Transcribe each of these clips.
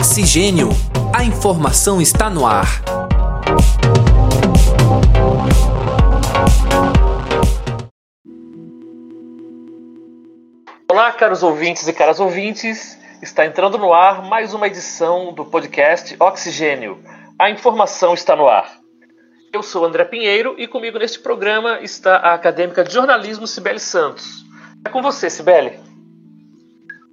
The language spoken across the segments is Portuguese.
Oxigênio. A informação está no ar. Olá, caros ouvintes e caras ouvintes. Está entrando no ar mais uma edição do podcast Oxigênio. A informação está no ar. Eu sou André Pinheiro e comigo neste programa está a acadêmica de jornalismo Cibele Santos. É com você, Cibele.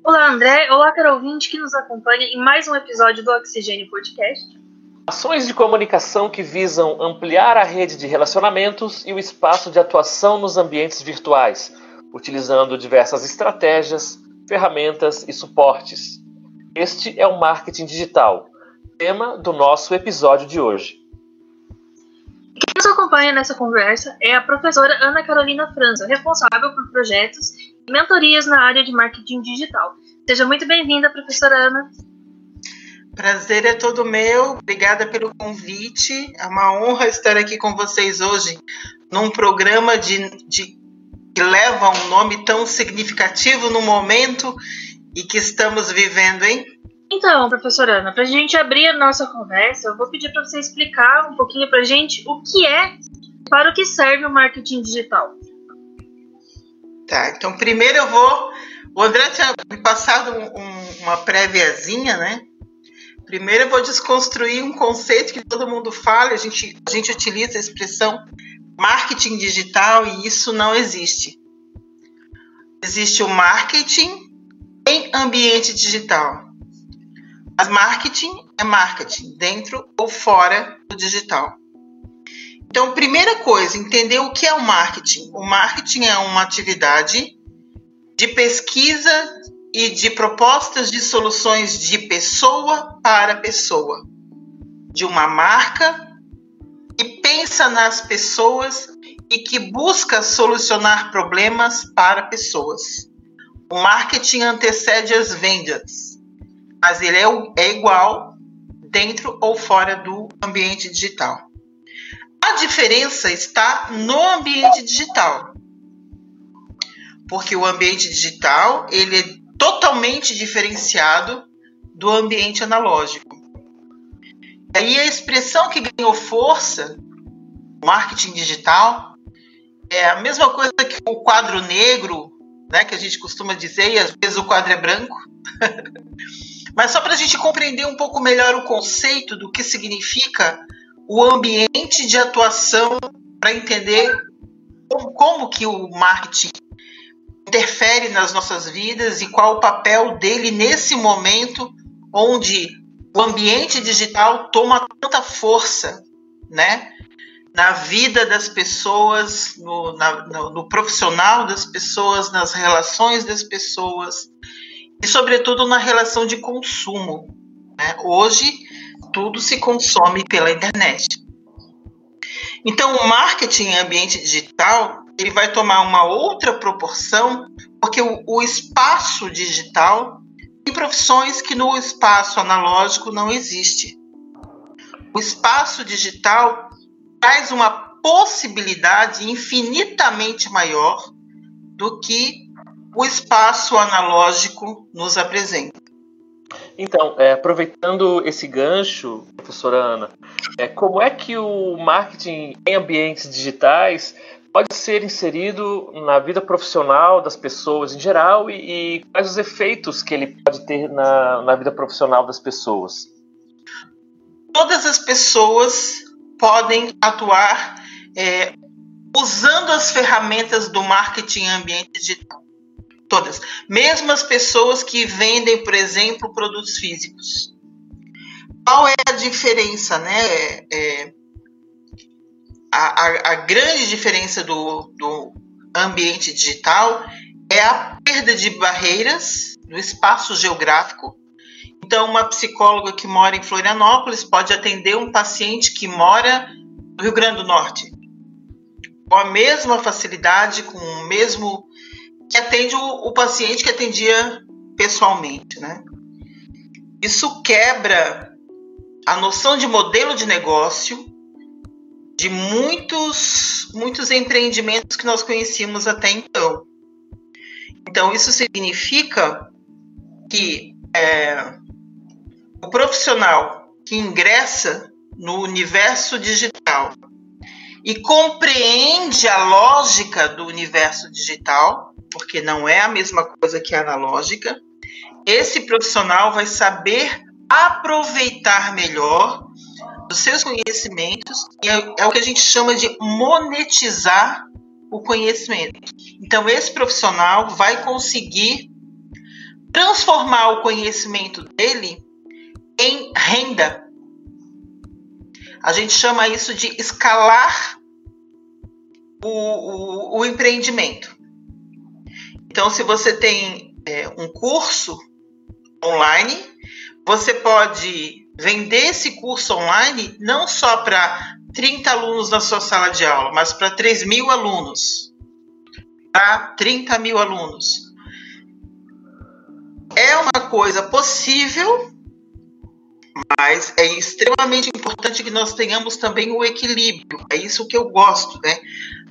Olá, André. Olá, caro ouvinte que nos acompanha em mais um episódio do Oxigênio Podcast. Ações de comunicação que visam ampliar a rede de relacionamentos e o espaço de atuação nos ambientes virtuais, utilizando diversas estratégias, ferramentas e suportes. Este é o marketing digital, tema do nosso episódio de hoje. Quem nos acompanha nessa conversa é a professora Ana Carolina Franza, responsável por projetos mentorias na área de marketing digital. Seja muito bem-vinda, professora Ana. Prazer é todo meu, obrigada pelo convite. É uma honra estar aqui com vocês hoje num programa de, de que leva um nome tão significativo no momento e que estamos vivendo, hein? Então, professora Ana, para a gente abrir a nossa conversa, eu vou pedir para você explicar um pouquinho para a gente o que é, para o que serve o marketing digital. Tá, então primeiro eu vou. O André tinha me passado um, um, uma préviazinha, né? Primeiro eu vou desconstruir um conceito que todo mundo fala, a gente, a gente utiliza a expressão marketing digital e isso não existe. Existe o marketing em ambiente digital. Mas marketing é marketing, dentro ou fora do digital. Então, primeira coisa, entender o que é o marketing. O marketing é uma atividade de pesquisa e de propostas de soluções de pessoa para pessoa, de uma marca que pensa nas pessoas e que busca solucionar problemas para pessoas. O marketing antecede as vendas, mas ele é, é igual dentro ou fora do ambiente digital. A diferença está no ambiente digital. Porque o ambiente digital, ele é totalmente diferenciado do ambiente analógico. E aí a expressão que ganhou força, marketing digital, é a mesma coisa que o quadro negro, né, que a gente costuma dizer, e às vezes o quadro é branco. Mas só para a gente compreender um pouco melhor o conceito do que significa o ambiente de atuação para entender como, como que o marketing interfere nas nossas vidas e qual o papel dele nesse momento onde o ambiente digital toma tanta força, né? Na vida das pessoas, no, na, no, no profissional das pessoas, nas relações das pessoas e, sobretudo, na relação de consumo. Né? Hoje, tudo se consome pela internet. Então, o marketing em ambiente digital ele vai tomar uma outra proporção, porque o, o espaço digital tem profissões que no espaço analógico não existe. O espaço digital traz uma possibilidade infinitamente maior do que o espaço analógico nos apresenta. Então, é, aproveitando esse gancho, professora Ana, é, como é que o marketing em ambientes digitais pode ser inserido na vida profissional das pessoas em geral e, e quais os efeitos que ele pode ter na, na vida profissional das pessoas? Todas as pessoas podem atuar é, usando as ferramentas do marketing ambiente digital. Todas. Mesmo as pessoas que vendem, por exemplo, produtos físicos. Qual é a diferença, né? É, a, a, a, grande diferença do, do ambiente digital é a perda de barreiras no espaço geográfico. Então, uma psicóloga que mora em Florianópolis pode atender um paciente que mora no Rio Grande do Norte com a mesma facilidade, com o mesmo que atende o, o paciente que atendia pessoalmente, né? Isso quebra a noção de modelo de negócio de muitos muitos empreendimentos que nós conhecíamos até então. Então isso significa que é, o profissional que ingressa no universo digital e compreende a lógica do universo digital, porque não é a mesma coisa que a analógica, esse profissional vai saber aproveitar melhor os seus conhecimentos e é, é o que a gente chama de monetizar o conhecimento. Então, esse profissional vai conseguir transformar o conhecimento dele em renda. A gente chama isso de escalar o, o, o empreendimento. Então, se você tem é, um curso online, você pode vender esse curso online não só para 30 alunos na sua sala de aula, mas para 3 mil alunos, para 30 mil alunos. É uma coisa possível, mas é extremamente importante que nós tenhamos também o equilíbrio. É isso que eu gosto, né?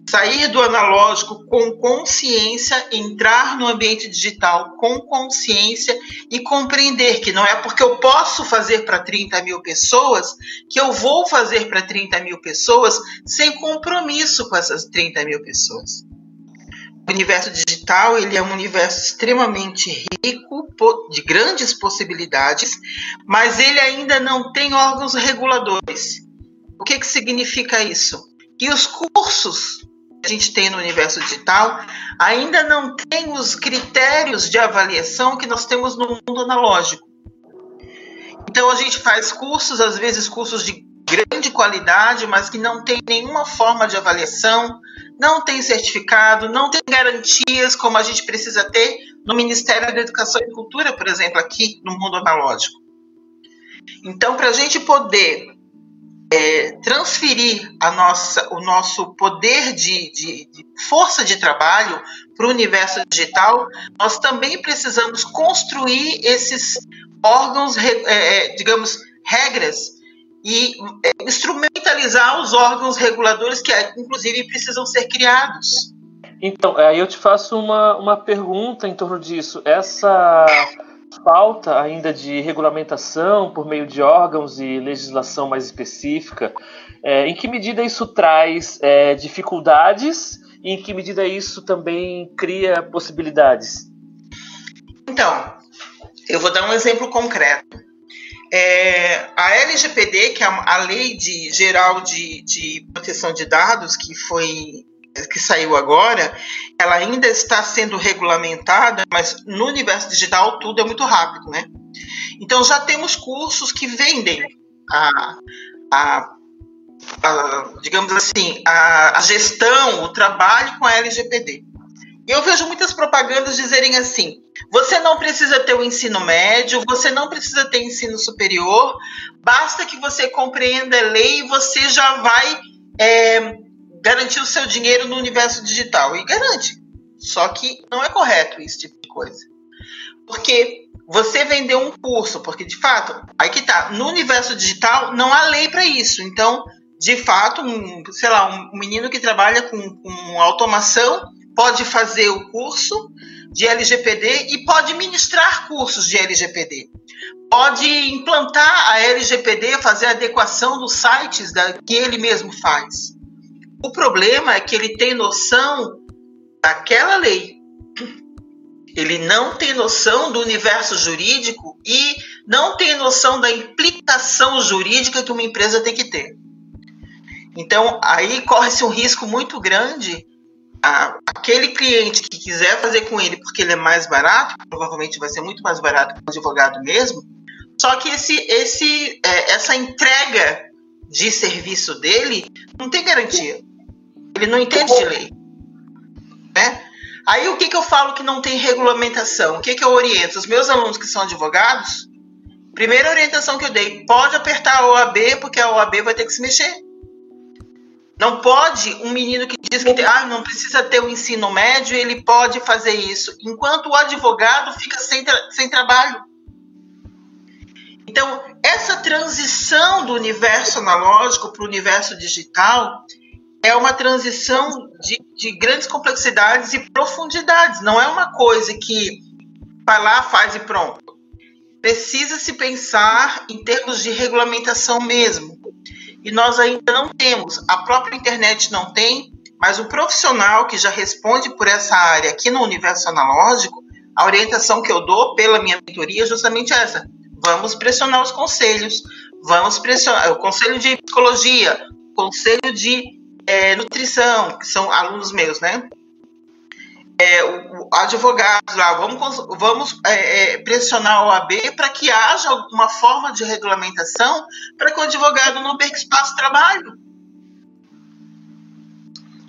Sair do analógico com consciência, entrar no ambiente digital com consciência e compreender que não é porque eu posso fazer para 30 mil pessoas que eu vou fazer para 30 mil pessoas sem compromisso com essas 30 mil pessoas. O universo digital ele é um universo extremamente rico, de grandes possibilidades, mas ele ainda não tem órgãos reguladores. O que, que significa isso? Que os cursos a gente tem no universo digital ainda não tem os critérios de avaliação que nós temos no mundo analógico. Então a gente faz cursos, às vezes cursos de grande qualidade, mas que não tem nenhuma forma de avaliação, não tem certificado, não tem garantias como a gente precisa ter no Ministério da Educação e Cultura, por exemplo, aqui no mundo analógico. Então, para a gente poder é, transferir a nossa, o nosso poder de, de, de força de trabalho para o universo digital, nós também precisamos construir esses órgãos, é, é, digamos, regras e é, instrumentalizar os órgãos reguladores que, inclusive, precisam ser criados. Então, aí eu te faço uma, uma pergunta em torno disso. Essa falta ainda de regulamentação por meio de órgãos e legislação mais específica, é, em que medida isso traz é, dificuldades e em que medida isso também cria possibilidades? Então, eu vou dar um exemplo concreto. É, a LGPD, que é a Lei de, Geral de, de Proteção de Dados, que foi que saiu agora, ela ainda está sendo regulamentada, mas no universo digital tudo é muito rápido, né? Então já temos cursos que vendem a, a, a digamos assim, a, a, gestão, o trabalho com a LGPD. Eu vejo muitas propagandas dizerem assim: você não precisa ter o ensino médio, você não precisa ter ensino superior, basta que você compreenda a lei e você já vai é, garantir o seu dinheiro no universo digital. E garante. Só que não é correto esse tipo de coisa. Porque você vendeu um curso, porque de fato, aí que tá, no universo digital não há lei para isso. Então, de fato, um, sei lá, um menino que trabalha com, com automação pode fazer o curso de LGPD e pode ministrar cursos de LGPD. Pode implantar a LGPD, fazer adequação dos sites da, que ele mesmo faz. O problema é que ele tem noção daquela lei. Ele não tem noção do universo jurídico e não tem noção da implicação jurídica que uma empresa tem que ter. Então, aí corre-se um risco muito grande. Aquele cliente que quiser fazer com ele porque ele é mais barato, provavelmente vai ser muito mais barato que o advogado mesmo, só que esse, esse, é, essa entrega de serviço dele não tem garantia. Ele não entende de lei. Né? Aí o que, que eu falo que não tem regulamentação? O que, que eu oriento? Os meus alunos que são advogados, primeira orientação que eu dei, pode apertar a OAB, porque a OAB vai ter que se mexer. Não pode um menino que diz que ah, não precisa ter o ensino médio, ele pode fazer isso, enquanto o advogado fica sem, tra sem trabalho. Então, essa transição do universo analógico para o universo digital é uma transição de, de grandes complexidades e profundidades. Não é uma coisa que vai lá, faz e pronto. precisa se pensar em termos de regulamentação mesmo. E nós ainda não temos, a própria internet não tem, mas o profissional que já responde por essa área aqui no universo analógico, a orientação que eu dou pela minha mentoria é justamente essa. Vamos pressionar os conselhos, vamos pressionar o conselho de psicologia, o conselho de é, nutrição, que são alunos meus, né? É, o, advogado lá, vamos, vamos é, é pressionar a OAB para que haja alguma forma de regulamentação para que o advogado não perca espaço de trabalho.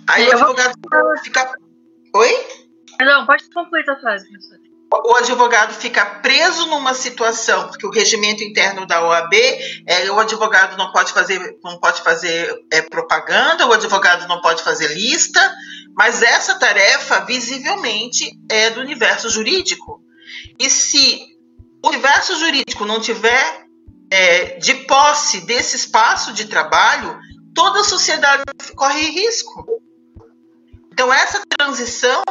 Aí o advogado fica. Oi? Não, pode concluir a frase, professor. O advogado fica preso numa situação, porque o regimento interno da OAB é o advogado não pode fazer, não pode fazer é, propaganda, o advogado não pode fazer lista, mas essa tarefa visivelmente é do universo jurídico. E se o universo jurídico não tiver é, de posse desse espaço de trabalho, toda a sociedade corre risco. Então, essa transição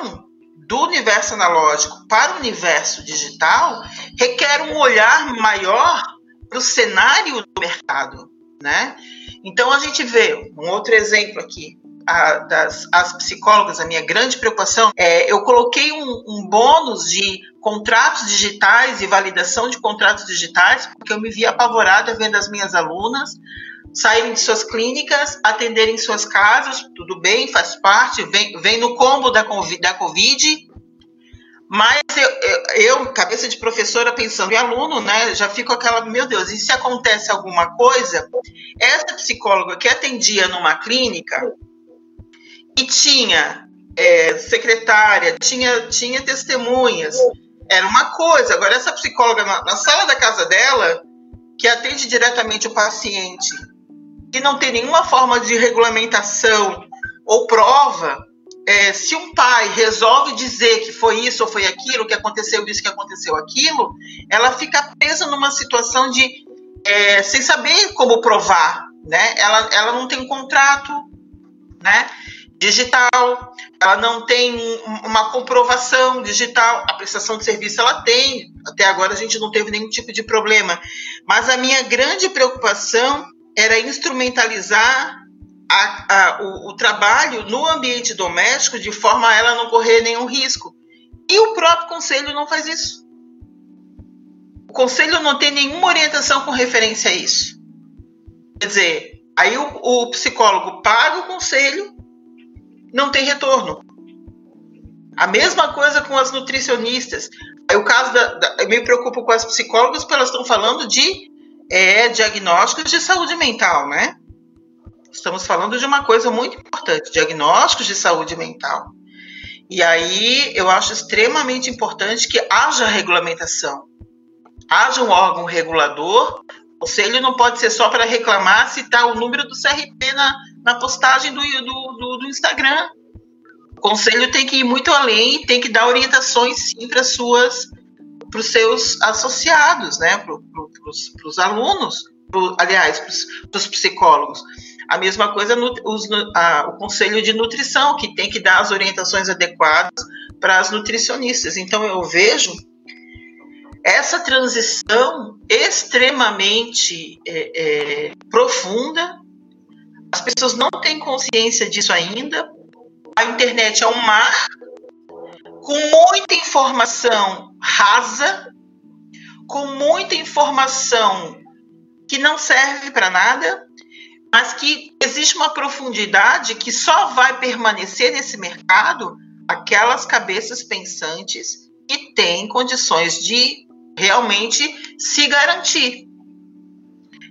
do universo analógico para o universo digital requer um olhar maior para o cenário do mercado, né? Então a gente vê um outro exemplo aqui. A, das as psicólogas, a minha grande preocupação é eu coloquei um, um bônus de contratos digitais e validação de contratos digitais, porque eu me vi apavorada vendo as minhas alunas saírem de suas clínicas, atenderem suas casas, tudo bem, faz parte, vem, vem no combo da, da Covid. Mas eu, eu, cabeça de professora, pensando em aluno, né, já fico aquela, meu Deus, e se acontece alguma coisa? Essa psicóloga que atendia numa clínica e tinha é, secretária, tinha, tinha testemunhas, era uma coisa. Agora, essa psicóloga na, na sala da casa dela, que atende diretamente o paciente que não tem nenhuma forma de regulamentação ou prova, é, se um pai resolve dizer que foi isso ou foi aquilo, que aconteceu isso, que aconteceu aquilo, ela fica presa numa situação de é, sem saber como provar, né? Ela, ela não tem um contrato, né? Digital, ela não tem uma comprovação digital, a prestação de serviço ela tem, até agora a gente não teve nenhum tipo de problema. Mas a minha grande preocupação era instrumentalizar a, a, o, o, trabalho no ambiente doméstico de forma a ela não correr nenhum risco. E o próprio conselho não faz isso. O conselho não tem nenhuma orientação com referência a isso. Quer dizer, aí o, o psicólogo paga o conselho, não tem retorno. A mesma coisa com as nutricionistas. Aí o caso da, da, eu me preocupo com as psicólogas porque elas estão falando de é diagnósticos de saúde mental, né? Estamos falando de uma coisa muito importante, diagnósticos de saúde mental. E aí eu acho extremamente importante que haja regulamentação, haja um órgão regulador. O conselho não pode ser só para reclamar se está o número do CRP na, na postagem do, do, do, do Instagram. O conselho tem que ir muito além, tem que dar orientações sim para suas para os seus associados, né, para os alunos, pro, aliás, para os psicólogos. A mesma coisa no, os, a, o conselho de nutrição, que tem que dar as orientações adequadas para as nutricionistas. Então eu vejo essa transição extremamente é, é, profunda. As pessoas não têm consciência disso ainda. A internet é um mar com muita informação rasa, com muita informação que não serve para nada, mas que existe uma profundidade que só vai permanecer nesse mercado aquelas cabeças pensantes que têm condições de realmente se garantir.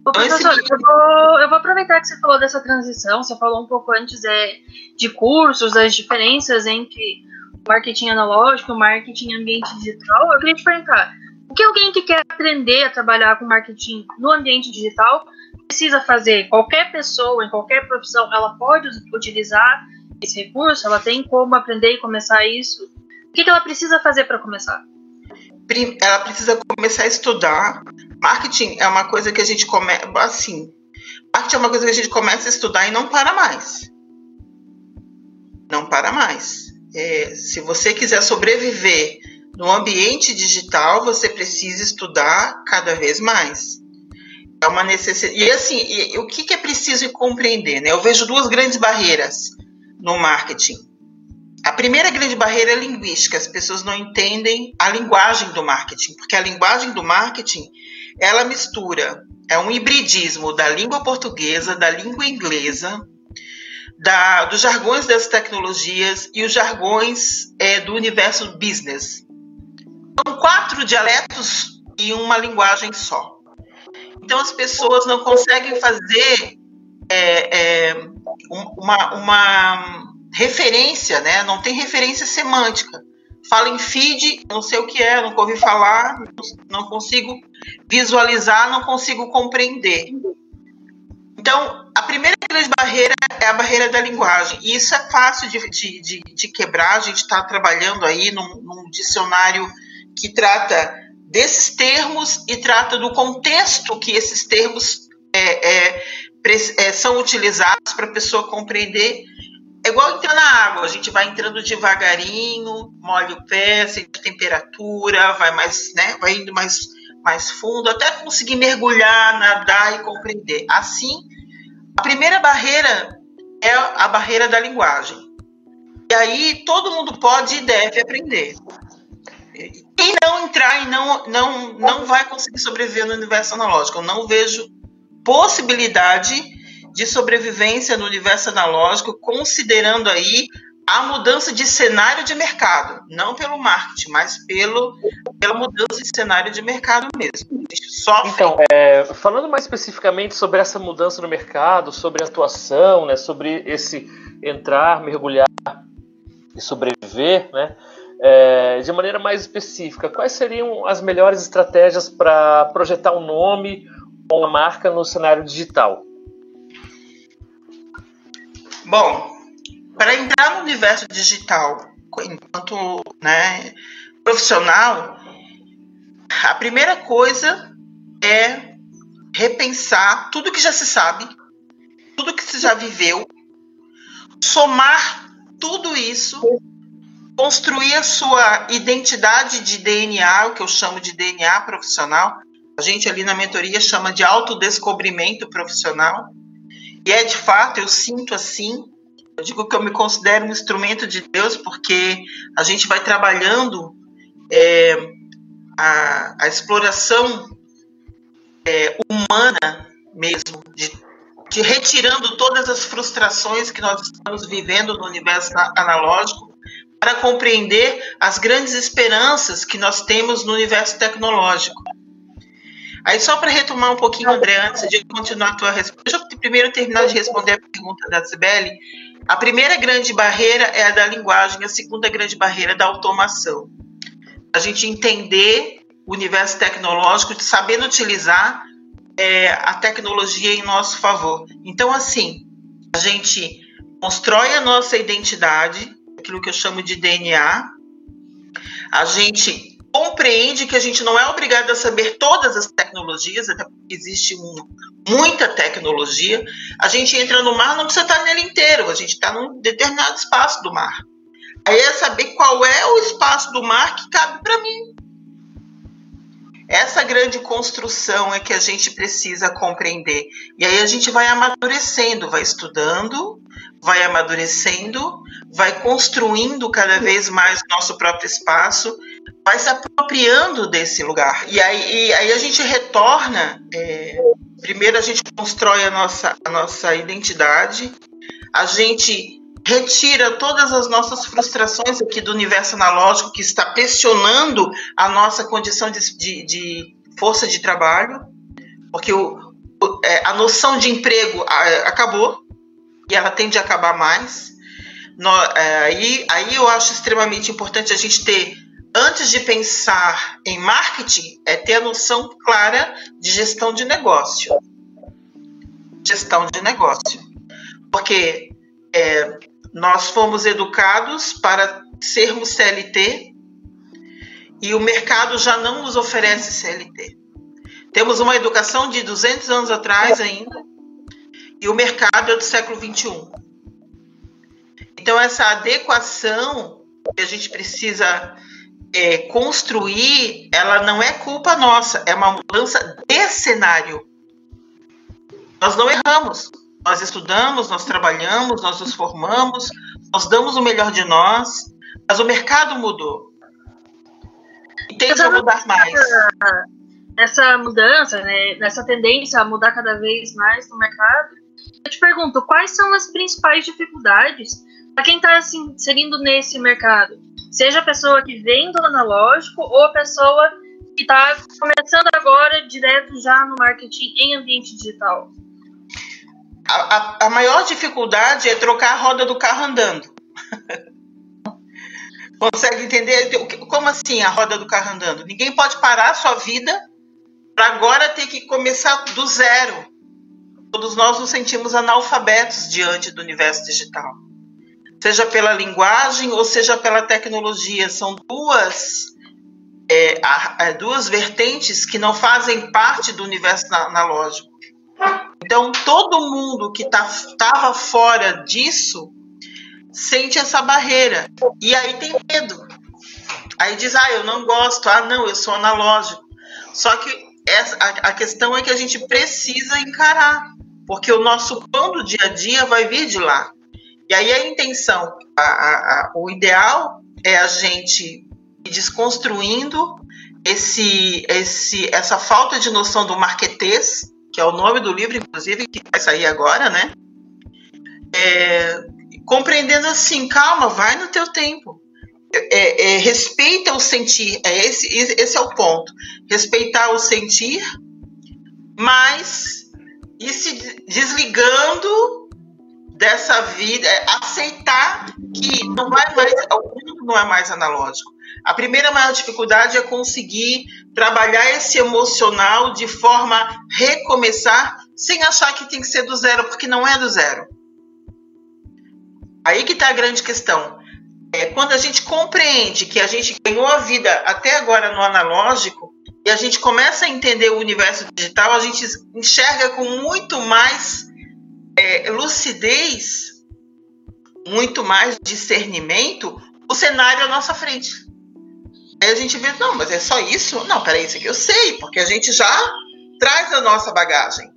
Ô, professor, eu vou, eu vou aproveitar que você falou dessa transição, você falou um pouco antes é, de cursos, das diferenças entre marketing analógico, marketing ambiente digital, eu queria te perguntar, que alguém que quer aprender a trabalhar com marketing no ambiente digital precisa fazer? Qualquer pessoa, em qualquer profissão, ela pode utilizar esse recurso? Ela tem como aprender e começar isso? O que, que ela precisa fazer para começar? Ela precisa começar a estudar. Marketing é uma coisa que a gente começa, assim, marketing é uma coisa que a gente começa a estudar e não para mais. Não para mais é, se você quiser sobreviver no ambiente digital você precisa estudar cada vez mais. É uma necessidade. E assim, e, o que, que é preciso compreender? Né? Eu vejo duas grandes barreiras no marketing. A primeira grande barreira é linguística. As pessoas não entendem a linguagem do marketing, porque a linguagem do marketing ela mistura é um hibridismo da língua portuguesa, da língua inglesa, da, dos jargões das tecnologias e os jargões é, do universo business. São quatro dialetos e uma linguagem só. Então as pessoas não conseguem fazer é, é, uma, uma referência, né? não tem referência semântica. Fala em feed, não sei o que é, nunca ouvi falar, não consigo visualizar, não consigo compreender. Então, a primeira grande barreira é a barreira da linguagem. E isso é fácil de, de, de, quebrar. A gente está trabalhando aí num, num dicionário que trata desses termos e trata do contexto que esses termos é, é, é, são utilizados para a pessoa compreender. É igual entrar na água, a gente vai entrando devagarinho, molha o pé, sente a temperatura, vai mais, né, vai indo mais, mais fundo, até conseguir mergulhar, nadar e compreender. Assim, a primeira barreira é a barreira da linguagem. E aí todo mundo pode e deve aprender. Quem não entrar e não, não, não vai conseguir sobreviver no universo analógico. Eu não vejo possibilidade de sobrevivência no universo analógico, considerando aí a mudança de cenário de mercado, não pelo marketing, mas pelo, pela mudança de cenário de mercado mesmo. Sofre. Então, é, falando mais especificamente sobre essa mudança no mercado, sobre a atuação, né, sobre esse entrar, mergulhar e sobreviver, né, é, de maneira mais específica, quais seriam as melhores estratégias para projetar um nome ou uma marca no cenário digital? Bom, para entrar no universo digital enquanto né, profissional, a primeira coisa é repensar tudo que já se sabe, tudo que se já viveu, somar tudo isso, construir a sua identidade de DNA, o que eu chamo de DNA profissional. A gente ali na mentoria chama de autodescobrimento profissional. E é de fato, eu sinto assim, eu digo que eu me considero um instrumento de Deus porque a gente vai trabalhando é, a, a, exploração é, humana mesmo, de, de, retirando todas as frustrações que nós estamos vivendo no universo analógico para compreender as grandes esperanças que nós temos no universo tecnológico. Aí, só para retomar um pouquinho, André, antes de continuar a tua resposta, deixa eu primeiro terminar de responder a pergunta da Sibeli. A primeira grande barreira é a da linguagem, a segunda grande barreira é da automação. A gente entender o universo tecnológico, sabendo utilizar é, a tecnologia em nosso favor. Então, assim, a gente constrói a nossa identidade, aquilo que eu chamo de DNA, a gente compreende que a gente não é obrigado a saber todas as tecnologias, até porque existe um, muita tecnologia, a gente entra no mar, não precisa estar nele inteiro, a gente está num determinado espaço do mar. Aí é saber qual é o espaço do mar que cabe para mim. Essa grande construção é que a gente precisa compreender. E aí a gente vai amadurecendo, vai estudando, vai amadurecendo, vai construindo cada vez mais o nosso próprio espaço, vai se apropriando desse lugar. E aí, e aí a gente retorna é, Primeiro a gente constrói a nossa, a nossa identidade, a gente retira todas as nossas frustrações aqui do universo analógico que está pressionando a nossa condição de, de, de força de trabalho, porque o, é, a noção de emprego acabou e ela tende a acabar mais. No, é, aí, aí eu acho extremamente importante a gente ter antes de pensar em marketing, é ter a noção clara de gestão de negócio. Gestão de negócio. Porque é, nós fomos educados para sermos CLT e o mercado já não nos oferece CLT. Temos uma educação de 200 anos atrás ainda e o mercado é do século 21. Então, essa adequação que a gente precisa é, construir, ela não é culpa nossa, é uma mudança de cenário. Nós não erramos. Nós estudamos, nós trabalhamos, nós nos formamos, nós damos o melhor de nós, mas o mercado mudou. E tem que mudar mais. Essa mudança, né, nessa tendência a mudar cada vez mais no mercado, eu te pergunto, quais são as principais dificuldades para quem está assim, inserindo nesse mercado? Seja a pessoa que vem do analógico ou a pessoa que está começando agora direto já no marketing em ambiente digital? A, a, a maior dificuldade é trocar a roda do carro andando. Consegue entender? Como assim a roda do carro andando? Ninguém pode parar a sua vida para agora ter que começar do zero. Todos nós nos sentimos analfabetos diante do universo digital. Seja pela linguagem ou seja pela tecnologia. São duas, é, duas vertentes que não fazem parte do universo analógico. Então, todo mundo que estava tá, fora disso sente essa barreira. E aí tem medo. Aí diz, ah, eu não gosto, ah, não, eu sou analógico. Só que essa, a, a questão é que a gente precisa encarar, porque o nosso pão do dia a dia vai vir de lá. E aí a intenção, a, a, o ideal é a gente ir desconstruindo esse, esse, essa falta de noção do marquetês, que é o nome do livro, inclusive, que vai sair agora, né? É, compreendendo assim, calma, vai no teu tempo. É, é, respeita o sentir, é esse, esse é o ponto. Respeitar o sentir, mas ir se desligando dessa vida, é aceitar que não vai mais, o mundo não é mais analógico. A primeira maior dificuldade é conseguir trabalhar esse emocional de forma recomeçar sem achar que tem que ser do zero, porque não é do zero. Aí que está a grande questão. É quando a gente compreende que a gente ganhou a vida até agora no analógico e a gente começa a entender o universo digital, a gente enxerga com muito mais é, lucidez, muito mais discernimento o cenário à nossa frente. Aí a gente vê, não, mas é só isso? Não, peraí, isso aqui eu sei, porque a gente já traz a nossa bagagem.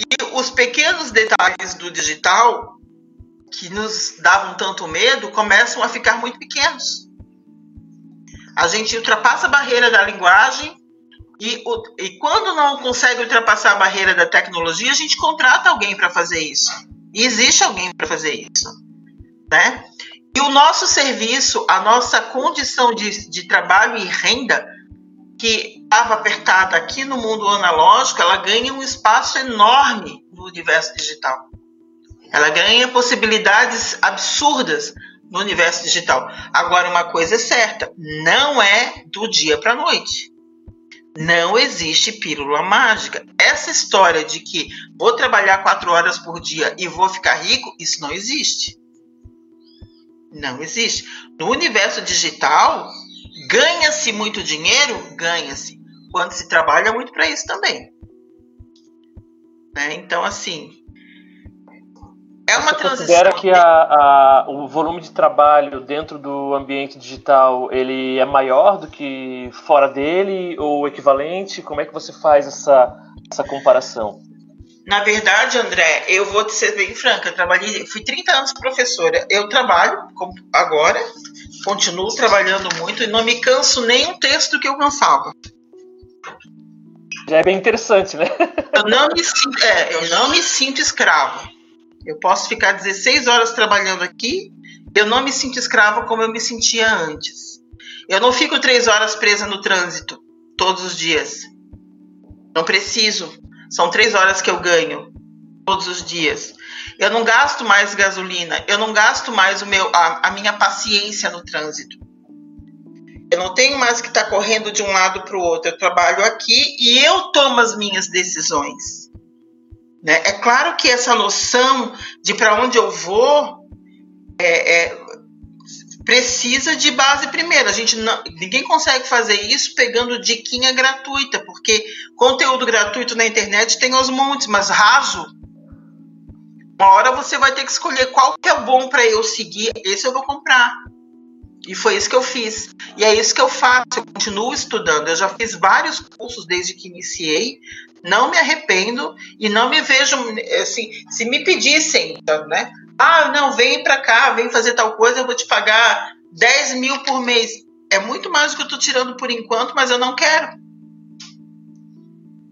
E os pequenos detalhes do digital que nos davam tanto medo começam a ficar muito pequenos. A gente ultrapassa a barreira da linguagem e, e quando não consegue ultrapassar a barreira da tecnologia, a gente contrata alguém para fazer isso. E existe alguém para fazer isso. Né? E o nosso serviço, a nossa condição de, de trabalho e renda, que estava apertada aqui no mundo analógico, ela ganha um espaço enorme no universo digital. Ela ganha possibilidades absurdas no universo digital. Agora, uma coisa é certa: não é do dia para a noite. Não existe pílula mágica. Essa história de que vou trabalhar quatro horas por dia e vou ficar rico, isso não existe. Não existe. No universo digital, ganha-se muito dinheiro? Ganha-se. Quando se trabalha muito para isso também. Né? Então, assim, é uma Você transição. considera que a, a, o volume de trabalho dentro do ambiente digital ele é maior do que fora dele ou equivalente? Como é que você faz essa, essa comparação? Na verdade, André, eu vou te ser bem franca, eu trabalhei, fui 30 anos professora. Eu trabalho agora, continuo trabalhando muito e não me canso nem um texto que eu cansava. Já é bem interessante, né? Eu não me sinto, é, eu não me sinto escravo. Eu posso ficar 16 horas trabalhando aqui, eu não me sinto escrava como eu me sentia antes. Eu não fico três horas presa no trânsito todos os dias. Não preciso. São três horas que eu ganho todos os dias. Eu não gasto mais gasolina. Eu não gasto mais o meu, a, a minha paciência no trânsito. Eu não tenho mais que estar tá correndo de um lado para o outro. Eu trabalho aqui e eu tomo as minhas decisões. Né? É claro que essa noção de para onde eu vou é, é, precisa de base primeiro. A gente não, ninguém consegue fazer isso pegando diquinha gratuita, porque conteúdo gratuito na internet tem aos montes, mas raso. Uma hora você vai ter que escolher qual que é bom para eu seguir, esse eu vou comprar. E foi isso que eu fiz. E é isso que eu faço, eu continuo estudando. Eu já fiz vários cursos desde que iniciei, não me arrependo e não me vejo assim, se me pedissem, né? Ah, não, vem para cá, vem fazer tal coisa, eu vou te pagar 10 mil por mês. É muito mais do que eu estou tirando por enquanto, mas eu não quero.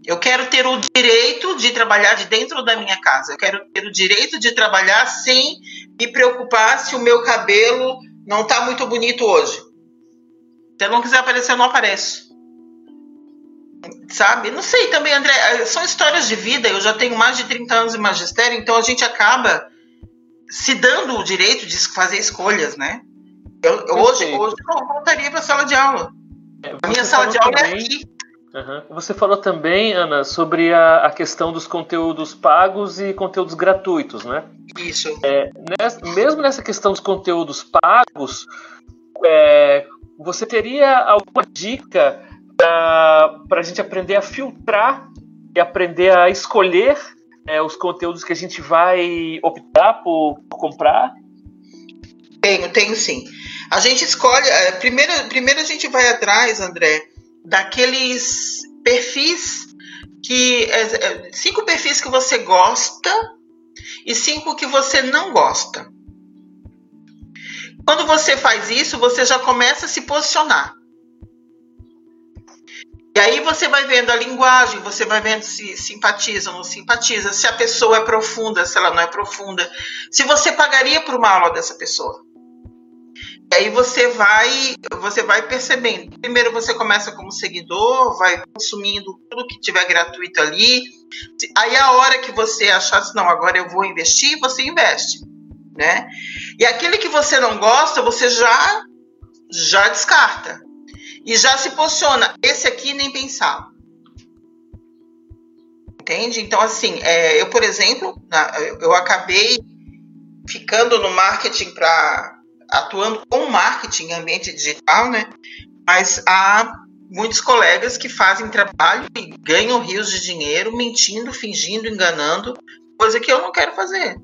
Eu quero ter o direito de trabalhar de dentro da minha casa. Eu quero ter o direito de trabalhar sem me preocupar se o meu cabelo não está muito bonito hoje. Se eu não quiser aparecer, eu não apareço. Sabe? Não sei também, André. Eh, são histórias de vida. Eu já tenho mais de 30 anos de magistério, então a gente acaba se dando o direito de fazer escolhas, né? Eu, hoje, hoje eu voltaria para a sala de aula. É, a minha sala de aula é também, é aqui. Uhum. Você falou também, Ana, sobre a, a, questão dos conteúdos pagos e conteúdos gratuitos, né? Isso. É, nessa, mesmo nessa questão dos conteúdos pagos, é, você teria alguma dica para a gente aprender a filtrar e aprender a escolher é, os conteúdos que a gente vai optar por, por comprar? Tenho, tenho sim. A gente escolhe. É, primeiro, primeiro a gente vai atrás, André, daqueles perfis que. É, é, cinco perfis que você gosta e cinco que você não gosta. Quando você faz isso, você já começa a se posicionar. E aí você vai vendo a linguagem, você vai vendo se simpatiza ou não simpatiza, se a pessoa é profunda, se ela não é profunda, se você pagaria por uma aula dessa pessoa. E aí você vai, você vai percebendo. Primeiro você começa como seguidor, vai consumindo tudo que tiver gratuito ali. Aí a hora que você achar assim, não, agora eu vou investir, você investe, né? E aquele que você não gosta, você já já descarta e já se posiciona. Esse aqui nem pensar. Entende? Então, assim, é, eu, por exemplo, eu acabei ficando no marketing para atuando com marketing em ambiente digital, né? Mas há muitos colegas que fazem trabalho e ganham rios de dinheiro mentindo, fingindo, enganando, coisa que eu não quero fazer.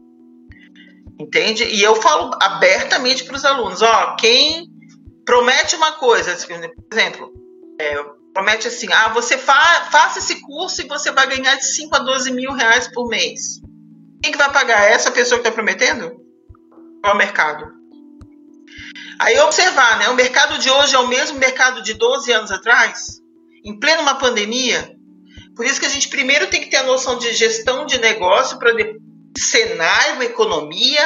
Entende? E eu falo abertamente para os alunos, ó, quem promete uma coisa, assim, por exemplo, é, promete assim, ah, você fa faça esse curso e você vai ganhar de 5 a 12 mil reais por mês. Quem que vai pagar? Essa pessoa que está prometendo? Ou o mercado? Aí observar, né? O mercado de hoje é o mesmo mercado de 12 anos atrás, em plena uma pandemia. Por isso que a gente primeiro tem que ter a noção de gestão de negócio para cenário, economia,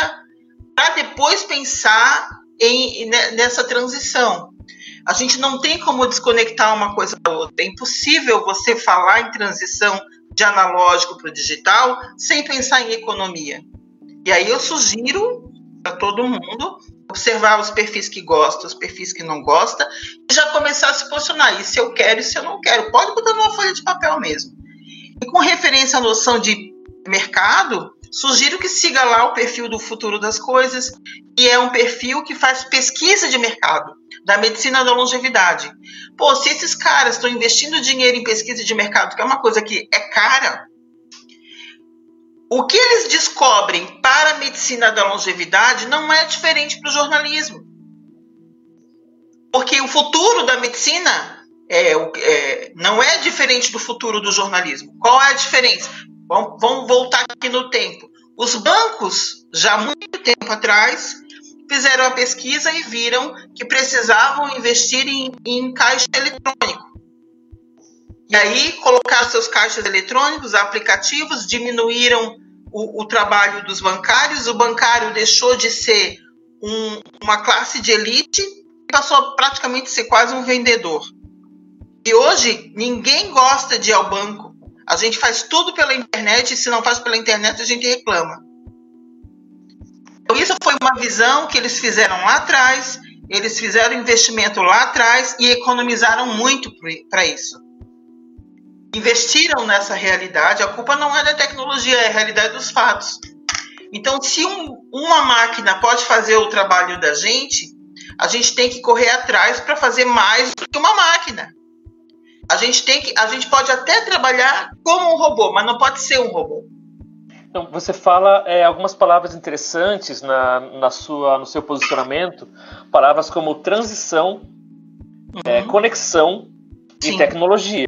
para depois pensar em, nessa transição. A gente não tem como desconectar uma coisa da outra. É impossível você falar em transição de analógico para o digital sem pensar em economia. E aí eu sugiro para todo mundo observar os perfis que gosta, os perfis que não gosta, e já começar a se posicionar. E se eu quero e se eu não quero. Pode botar numa folha de papel mesmo. E com referência à noção de mercado, sugiro que siga lá o perfil do Futuro das Coisas, que é um perfil que faz pesquisa de mercado, da medicina da longevidade. Pô, se esses caras estão investindo dinheiro em pesquisa de mercado, que é uma coisa que é cara, o que eles descobrem para a medicina da longevidade não é diferente para o jornalismo. Porque o futuro da medicina é, é, não é diferente do futuro do jornalismo. Qual é a diferença? Vamos, vamos voltar aqui no tempo. Os bancos, já há muito tempo atrás, fizeram a pesquisa e viram que precisavam investir em, em caixa eletrônico. E aí colocaram seus caixas eletrônicos, aplicativos, diminuíram o, o trabalho dos bancários, o bancário deixou de ser um, uma classe de elite e passou a praticamente ser quase um vendedor. E hoje ninguém gosta de ir ao banco. A gente faz tudo pela internet e se não faz pela internet a gente reclama. Então isso foi uma visão que eles fizeram lá atrás, eles fizeram investimento lá atrás e economizaram muito para isso investiram nessa realidade, a culpa não é da tecnologia, é a realidade dos fatos. Então, se um, uma máquina pode fazer o trabalho da gente, a gente tem que correr atrás para fazer mais do que uma máquina. A gente tem que, a gente pode até trabalhar como um robô, mas não pode ser um robô. Então, você fala é, algumas palavras interessantes na, na sua, no seu posicionamento, palavras como transição, é, uhum. é, conexão Sim. e tecnologia.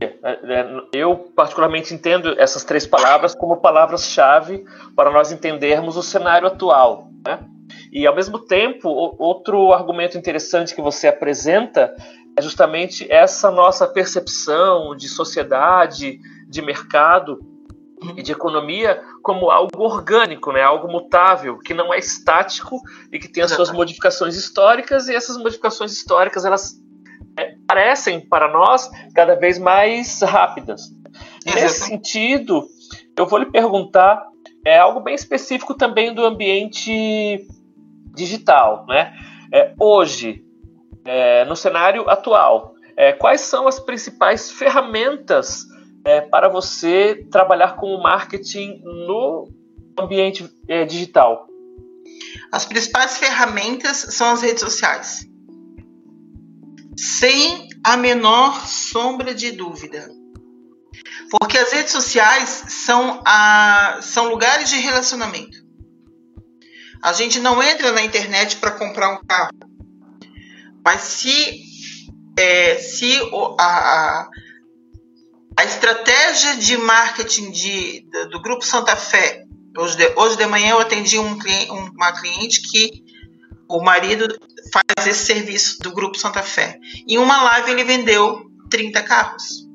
Eu, particularmente, entendo essas três palavras como palavras-chave para nós entendermos o cenário atual. Né? E, ao mesmo tempo, outro argumento interessante que você apresenta é justamente essa nossa percepção de sociedade, de mercado e de economia como algo orgânico, né? algo mutável, que não é estático e que tem as suas modificações históricas, e essas modificações históricas elas é, parecem para nós cada vez mais rápidas. Nesse sentido, eu vou lhe perguntar é algo bem específico também do ambiente digital, né? É, hoje, é, no cenário atual, é, quais são as principais ferramentas é, para você trabalhar com o marketing no ambiente é, digital? As principais ferramentas são as redes sociais. Sem a menor sombra de dúvida. Porque as redes sociais são, a, são lugares de relacionamento. A gente não entra na internet para comprar um carro. Mas se, é, se a, a estratégia de marketing de, do Grupo Santa Fé, hoje de, hoje de manhã eu atendi um, uma cliente que o marido faz esse serviço do Grupo Santa Fé. Em uma live ele vendeu 30 carros.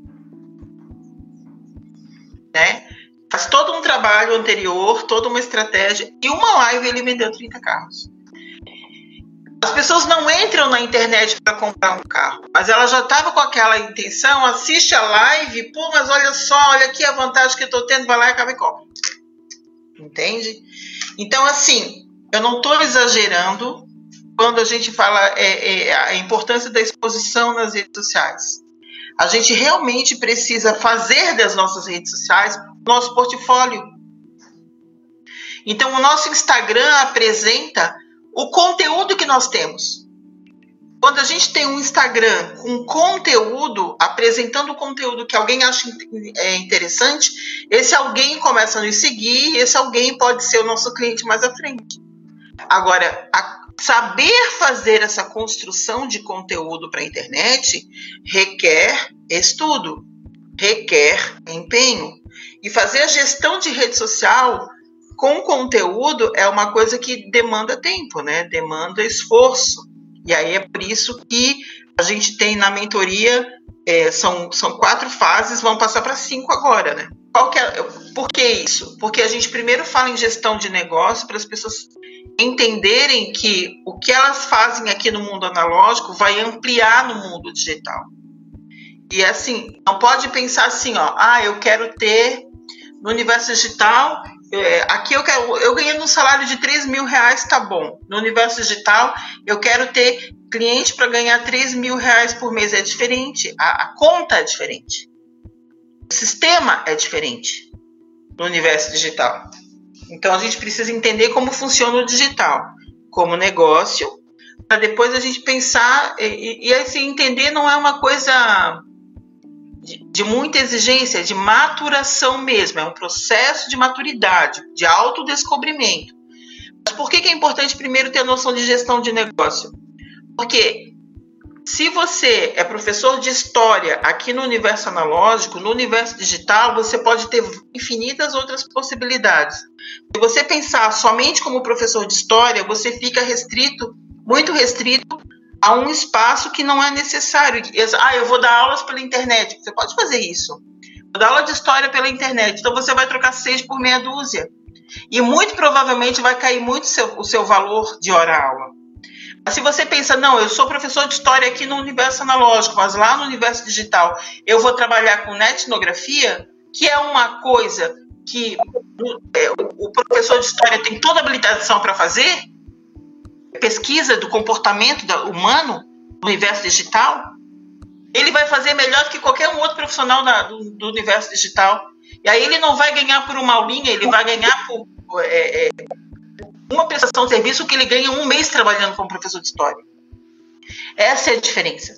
Né? Faz todo um trabalho anterior, toda uma estratégia, e uma live ele vendeu 30 carros. As pessoas não entram na internet para comprar um carro, mas ela já estava com aquela intenção, assiste a live, pô, mas olha só, olha aqui a vantagem que eu estou tendo, vai lá e acaba e compra. Entende? Então, assim, eu não estou exagerando quando a gente fala é, é, a importância da exposição nas redes sociais. A gente realmente precisa fazer das nossas redes sociais nosso portfólio. Então, o nosso Instagram apresenta o conteúdo que nós temos. Quando a gente tem um Instagram com conteúdo, apresentando conteúdo que alguém acha é, interessante, esse alguém começa a nos seguir, esse alguém pode ser o nosso cliente mais à frente. Agora, saber fazer essa construção de conteúdo para a internet requer estudo, requer empenho. E fazer a gestão de rede social com conteúdo é uma coisa que demanda tempo, né? Demanda esforço. E aí é por isso que a gente tem na mentoria é, são, são quatro fases, vão passar para cinco agora, né? Qual que é, por que isso? Porque a gente primeiro fala em gestão de negócio para as pessoas entenderem que o que elas fazem aqui no mundo analógico vai ampliar no mundo digital. E assim, não pode pensar assim, ó, ah, eu quero ter no universo digital é, aqui eu quero, eu ganhei um salário de 3 mil reais, tá bom. No universo digital, eu quero ter cliente para ganhar 3 mil reais por mês. É diferente, a, a, conta é diferente. O sistema é diferente no universo digital. Então a gente precisa entender como funciona o digital como negócio, para depois a gente pensar e, e, e assim, entender não é uma coisa de, muita exigência, de maturação mesmo, é um processo de maturidade, de autodescobrimento. Mas por que, que é importante primeiro ter a noção de gestão de negócio? Porque se você é professor de história aqui no universo analógico, no universo digital, você pode ter infinitas outras possibilidades. Se você pensar somente como professor de história, você fica restrito, muito restrito a um espaço que não é necessário. Ah, eu vou dar aulas pela internet. Você pode fazer isso. Vou dar aula de história pela internet. Então você vai trocar seis por meia dúzia. E muito provavelmente vai cair muito seu, o seu valor de hora-aula. Mas se você pensa, não, eu sou professor de história aqui no universo analógico, mas lá no universo digital eu vou trabalhar com netnografia, que é uma coisa que é, o professor de história tem toda a habilitação para fazer, pesquisa do comportamento humano no universo digital, ele vai fazer melhor do que qualquer outro profissional do, do, universo digital. E aí ele não vai ganhar por uma aulinha, ele vai ganhar por é, é, uma prestação de serviço que ele ganha um mês trabalhando como professor de história. Essa é a diferença.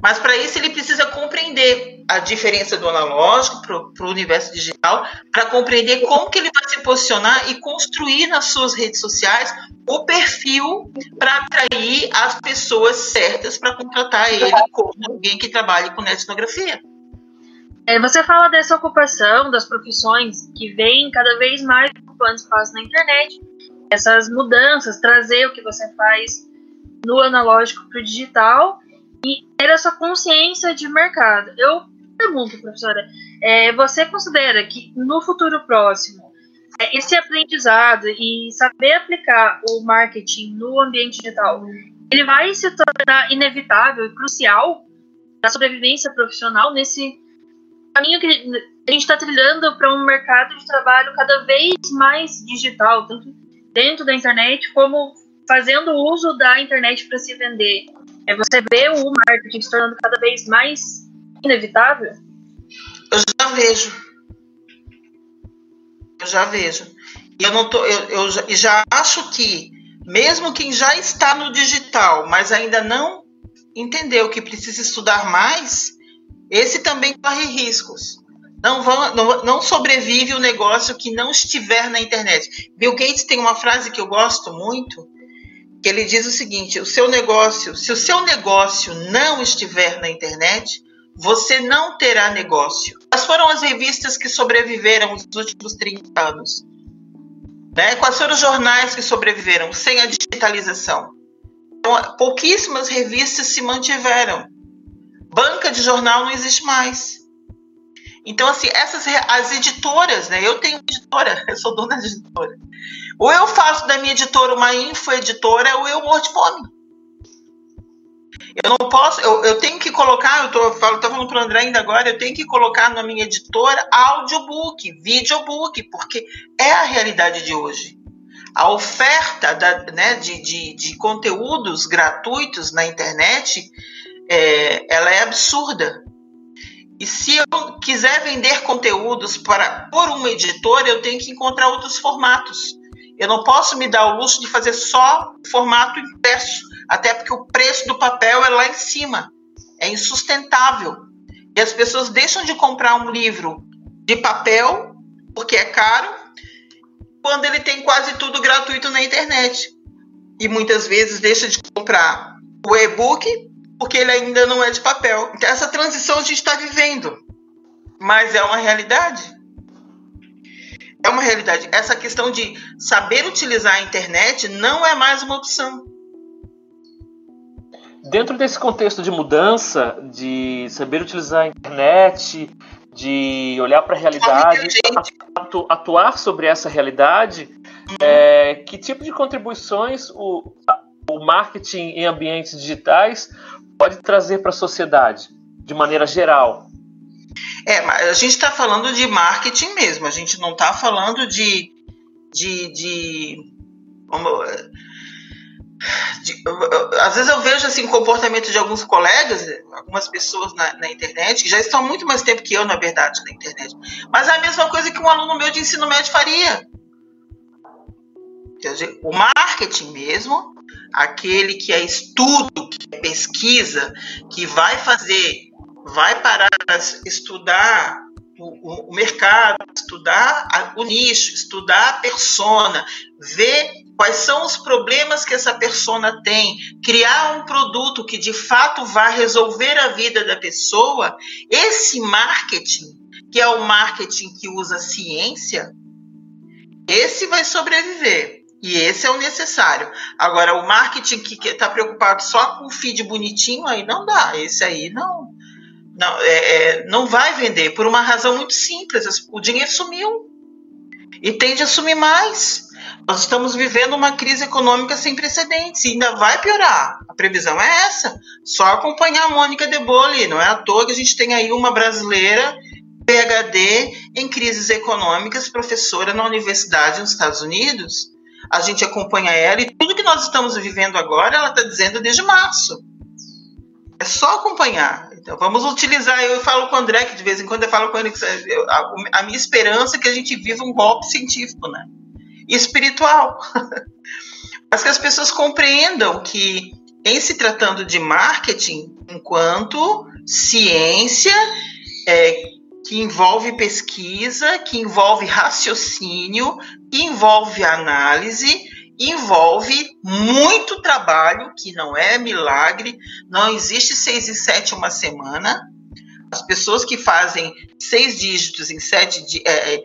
Mas para isso ele precisa compreender a diferença do analógico para o universo digital, para compreender como que ele vai se posicionar e construir nas suas redes sociais o perfil para atrair as pessoas certas para contratar ele como alguém que trabalhe com etnografia. É, você fala dessa ocupação das profissões que vem cada vez mais ocupando espaço na internet, essas mudanças, trazer o que você faz no analógico para o digital e ter essa consciência de mercado. Eu pergunto, professora, é, você considera que no futuro próximo é, esse aprendizado e saber aplicar o marketing no ambiente digital, ele vai se tornar inevitável e crucial para a sobrevivência profissional nesse caminho que a gente está trilhando para um mercado de trabalho cada vez mais digital, tanto dentro da internet como fazendo uso da internet para se vender. É você vê o marketing se tornando cada vez mais inevitável? Eu já vejo. Eu já vejo. E eu não tô, eu, eu já acho que mesmo quem já está no digital, mas ainda não entendeu que precisa estudar mais, esse também corre riscos. Não, vão, não, não sobrevive o negócio que não estiver na internet. Bill Gates tem uma frase que eu gosto muito, que ele diz o seguinte: o seu negócio, se o seu negócio não estiver na internet, você não terá negócio. Quais foram as revistas que sobreviveram nos últimos 30 anos? Né? Quais foram os jornais que sobreviveram sem a digitalização? Então, pouquíssimas revistas se mantiveram. Banca de jornal não existe mais. Então, assim, essas as editoras, né? Eu tenho editora, eu sou dona de editora. Ou eu faço da minha editora uma infoeditora, ou eu morro de fome. Eu não posso, eu, eu tenho que colocar, eu tô, falo, tô falando para o André ainda agora, eu tenho que colocar na minha editora audiobook, videobook, porque é a realidade de hoje. A oferta da, né, de, de, de conteúdos gratuitos na internet, é, ela é absurda. E se eu quiser vender conteúdos para por uma editora, eu tenho que encontrar outros formatos. Eu não posso me dar o luxo de fazer só formato impresso, até porque o preço do papel é lá em cima. É insustentável. E as pessoas deixam de comprar um livro de papel, porque é caro, quando ele tem quase tudo gratuito na internet. E muitas vezes deixa de comprar o e-book porque ele ainda não é de papel. Então, essa transição a gente está vivendo, mas é uma realidade. É uma realidade. Essa questão de saber utilizar a internet não é mais uma opção. Dentro desse contexto de mudança, de saber utilizar a internet, de olhar para a realidade, atu atuar sobre essa realidade, uhum. é, que tipo de contribuições o, o marketing em ambientes digitais pode trazer para a sociedade, de maneira geral? É, a gente está falando de marketing mesmo, a gente não está falando de. de, de, às vezes eu vejo assim o comportamento de alguns colegas, algumas pessoas na, na, internet, que já estão muito mais tempo que eu, na verdade, na internet. Mas é a mesma coisa que um aluno meu de ensino médio faria. O marketing mesmo aquele que é estudo, que é pesquisa, que vai fazer, vai parar para estudar o, o, mercado, estudar o nicho, estudar a persona, ver quais são os problemas que essa persona tem, criar um produto que de fato vai resolver a vida da pessoa, esse marketing, que é o marketing que usa ciência, esse vai sobreviver. E esse é o necessário. Agora, o marketing que está preocupado só com o feed bonitinho, aí não dá. Esse aí não, não, é, é, não vai vender, por uma razão muito simples. O dinheiro sumiu. E tende a sumir mais. Nós estamos vivendo uma crise econômica sem precedentes e ainda vai piorar. A previsão é essa. Só acompanhar a Mônica de Bolle. Não é à toa que a gente tem aí uma brasileira PhD em crises econômicas, professora na universidade nos Estados Unidos a gente acompanha ela e tudo que nós estamos vivendo agora, ela está dizendo desde março. É só acompanhar. Então, vamos utilizar. Eu falo com o André, que de vez em quando eu falo com ele que a, a minha esperança é que a gente viva um golpe científico, né? E espiritual. Mas que as pessoas compreendam que, em se tratando de marketing, enquanto ciência, é, que envolve pesquisa, que envolve raciocínio, que envolve análise, envolve muito trabalho, que não é milagre, não existe seis e sete uma semana. As pessoas que fazem seis dígitos em sete dias. É, é,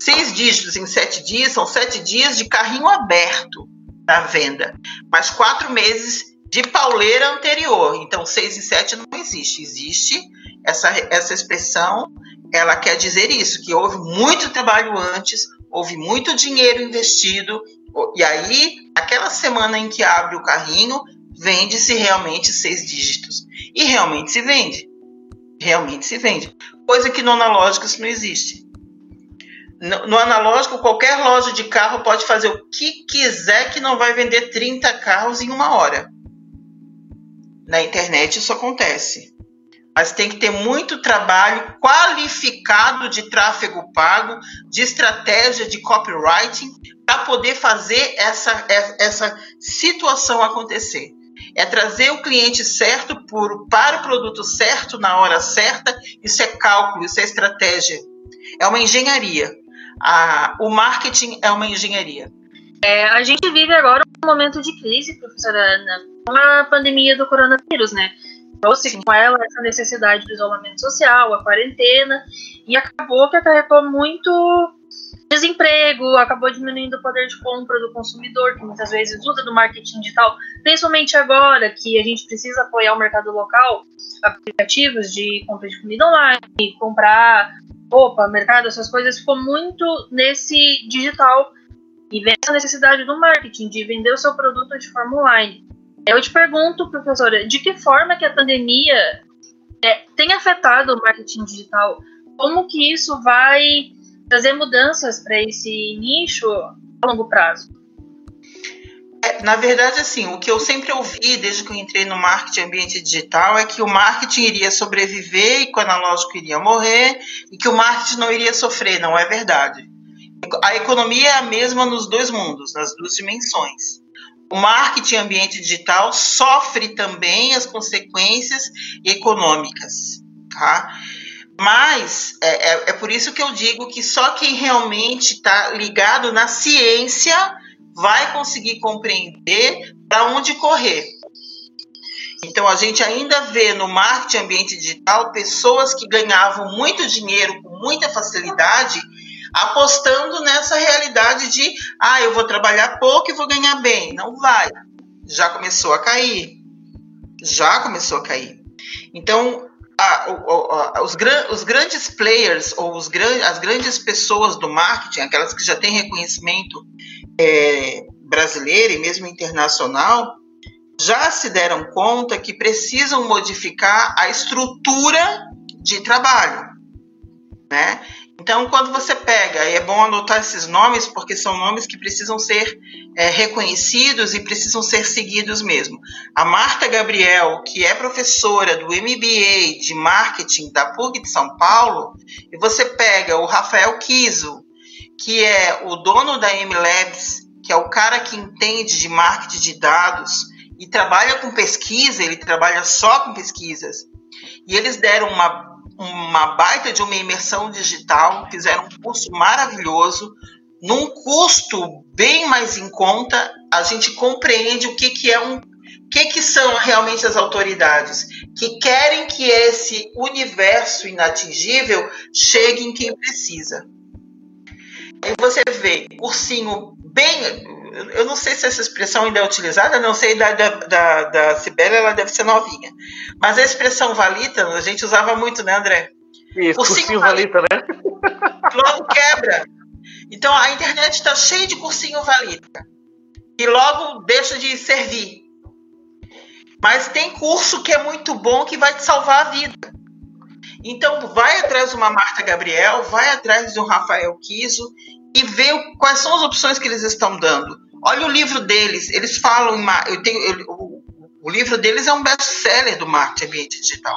seis dígitos em sete dias são sete dias de carrinho aberto da venda, mas quatro meses de pauleira anterior. Então, seis e sete não existe. Existe essa, essa expressão, ela quer dizer isso, que houve muito trabalho antes, houve muito dinheiro investido, e aí, aquela semana em que abre o carrinho, vende-se realmente seis dígitos. E realmente se vende. Realmente se vende. Coisa que no analógico isso não existe. No, analógico, qualquer loja de carro pode fazer o que quiser que não vai vender 30 carros em uma hora. Na internet isso acontece. Mas tem que ter muito trabalho qualificado de tráfego pago, de estratégia de copywriting, para poder fazer essa, essa situação acontecer. É trazer o cliente certo por, para o produto certo, na hora certa. Isso é cálculo, isso é estratégia. É uma engenharia. A, o marketing é uma engenharia. É, a gente vive agora um momento de crise, professora Ana, com a pandemia do coronavírus, né? Trouxe Sim. com ela essa necessidade do isolamento social, a quarentena, e acabou que acarretou muito desemprego, acabou diminuindo o poder de compra do consumidor, que muitas vezes usa do marketing digital, principalmente agora que a gente precisa apoiar o mercado local, aplicativos de compra de comida online, comprar roupa, mercado, essas coisas, ficou muito nesse digital e vem essa necessidade do marketing, de vender o seu produto de forma online. Eu te pergunto, professora, de que forma que a pandemia é, tem afetado o marketing digital? Como que isso vai trazer mudanças para esse nicho a longo prazo? É, na verdade, assim, o que eu sempre ouvi desde que eu entrei no marketing ambiente digital é que o marketing iria sobreviver e que o analógico iria morrer e que o marketing não iria sofrer. Não é verdade. A economia é a mesma nos dois mundos, nas duas dimensões. O marketing ambiente digital sofre também as consequências econômicas. Tá? Mas é, é, é, por isso que eu digo que só quem realmente está ligado na ciência vai conseguir compreender para onde correr. Então a gente ainda vê no marketing ambiente digital pessoas que ganhavam muito dinheiro com muita facilidade apostando nessa realidade de ah, eu vou trabalhar pouco e vou ganhar bem. Não vai. Já começou a cair. Já começou a cair. Então, a, a, os, gran, os, grandes players ou os gran, as grandes pessoas do marketing, aquelas que já têm reconhecimento é, brasileiro e mesmo internacional, já se deram conta que precisam modificar a estrutura de trabalho. Né? Então, quando você pega, e é bom anotar esses nomes, porque são nomes que precisam ser é, reconhecidos e precisam ser seguidos mesmo. A Marta Gabriel, que é professora do MBA de Marketing da PUC de São Paulo, e você pega o Rafael Kiso, que é o dono da MLabs, que é o cara que entende de marketing de dados e trabalha com pesquisa, ele trabalha só com pesquisas. E eles deram uma uma baita de uma imersão digital, fizeram um curso maravilhoso, num custo bem mais em conta, a gente compreende o que, que é um. O que, que são realmente as autoridades que querem que esse universo inatingível chegue em quem precisa. Aí você vê cursinho bem. Eu não sei se essa expressão ainda é utilizada, não sei da, da, da, Sibélia, ela deve ser novinha. Mas a expressão valita, a gente usava muito, né, André? Isso, cursinho, cursinho valita, né? Logo quebra. Então a internet está cheia de cursinho valita. E logo deixa de servir. Mas tem curso que é muito bom que vai te salvar a vida. Então vai atrás de uma Marta Gabriel, vai atrás de um Rafael Kiso e ver quais são as opções que eles estão dando. Olha o livro deles, eles falam. Eu tenho, eu, o, o, livro deles é um best-seller do marketing ambiente digital.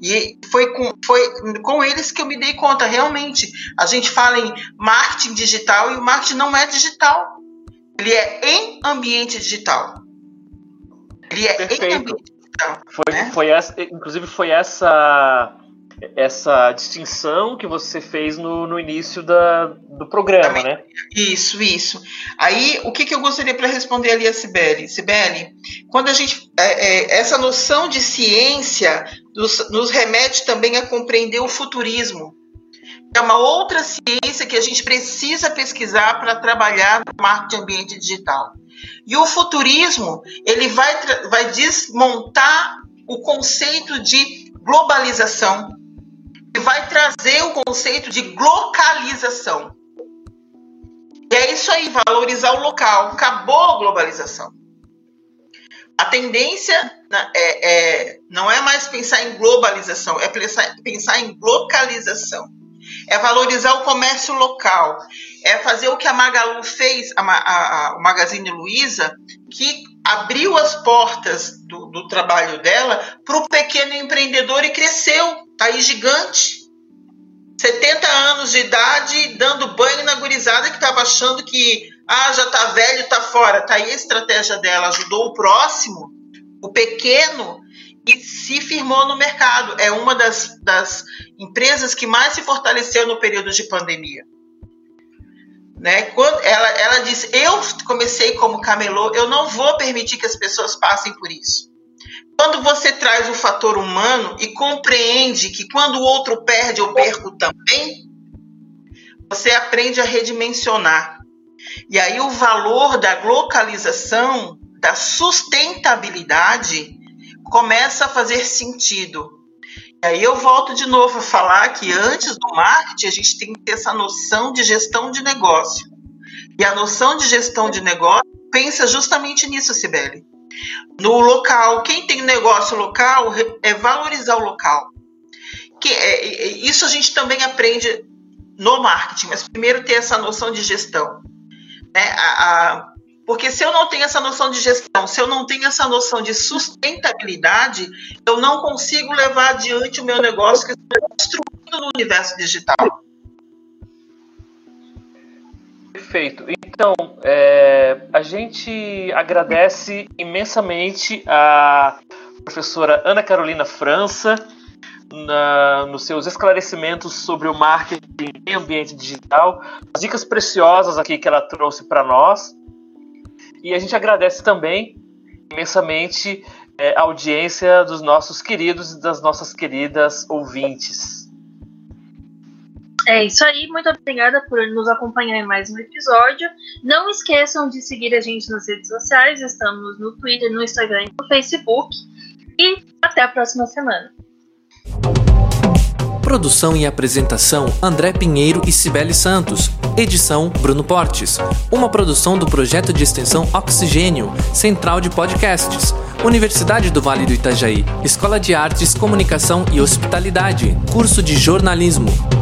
E foi com, foi com eles que eu me dei conta, realmente. A gente fala em marketing digital e o marketing não é digital. Ele é em ambiente digital. Ele é Perfeito. em ambiente digital. Foi, né? foi essa, inclusive, foi essa essa distinção que você fez no, no início da, do programa, Também. né? Isso, isso. Aí, o que, que eu gostaria para responder ali a Sibeli? Sibeli, quando a gente. É, é, essa noção de ciência nos, nos remete também a compreender o futurismo. É uma outra ciência que a gente precisa pesquisar para trabalhar no marketing ambiente digital. E o futurismo, ele vai, vai desmontar o conceito de globalização, e vai trazer o conceito de localização. E é isso aí, valorizar o local. Acabou a globalização. A tendência né, é, é, não é mais pensar em globalização, é pensar, pensar em localização. É valorizar o comércio local. É fazer o que a Magalu fez, a, a, a o Magazine Luiza, que abriu as portas do, do trabalho dela para o pequeno empreendedor e cresceu. Está aí gigante. 70 anos de idade, dando banho na gurizada que estava achando que ah, já está velho, está fora. Está aí a estratégia dela, ajudou o próximo, o pequeno, e se firmou no mercado. É uma das, das empresas que mais se fortaleceu no período de pandemia. Né? Quando ela, ela disse: Eu comecei como camelô, eu não vou permitir que as pessoas passem por isso. Quando você traz o fator humano e compreende que quando o outro perde, eu perco também, você aprende a redimensionar. E aí o valor da localização, da sustentabilidade, começa a fazer sentido. E aí eu volto de novo a falar que antes do marketing a gente tem que ter essa noção de gestão de negócio. E a noção de gestão de negócio pensa justamente nisso, Sibeli. No local, quem tem negócio local é valorizar o local. Que é, isso a gente também aprende no marketing, mas primeiro ter essa noção de gestão. Né? A, a, porque se eu não tenho essa noção de gestão, se eu não tenho essa noção de sustentabilidade, eu não consigo levar adiante o meu negócio que estou construindo no universo digital. Perfeito. Então, é, a gente agradece imensamente a professora Ana Carolina França na, nos seus esclarecimentos sobre o marketing em ambiente digital, as dicas preciosas aqui que ela trouxe para nós. E a gente agradece também imensamente é, a audiência dos nossos queridos e das nossas queridas ouvintes. É isso aí, muito obrigada por nos acompanhar em mais um episódio. Não esqueçam de seguir a gente nas redes sociais, estamos no Twitter, no Instagram e no Facebook. E até a próxima semana. Produção e apresentação: André Pinheiro e Cibele Santos. Edição: Bruno Portes. Uma produção do projeto de extensão Oxigênio, Central de Podcasts. Universidade do Vale do Itajaí. Escola de Artes, Comunicação e Hospitalidade. Curso de Jornalismo.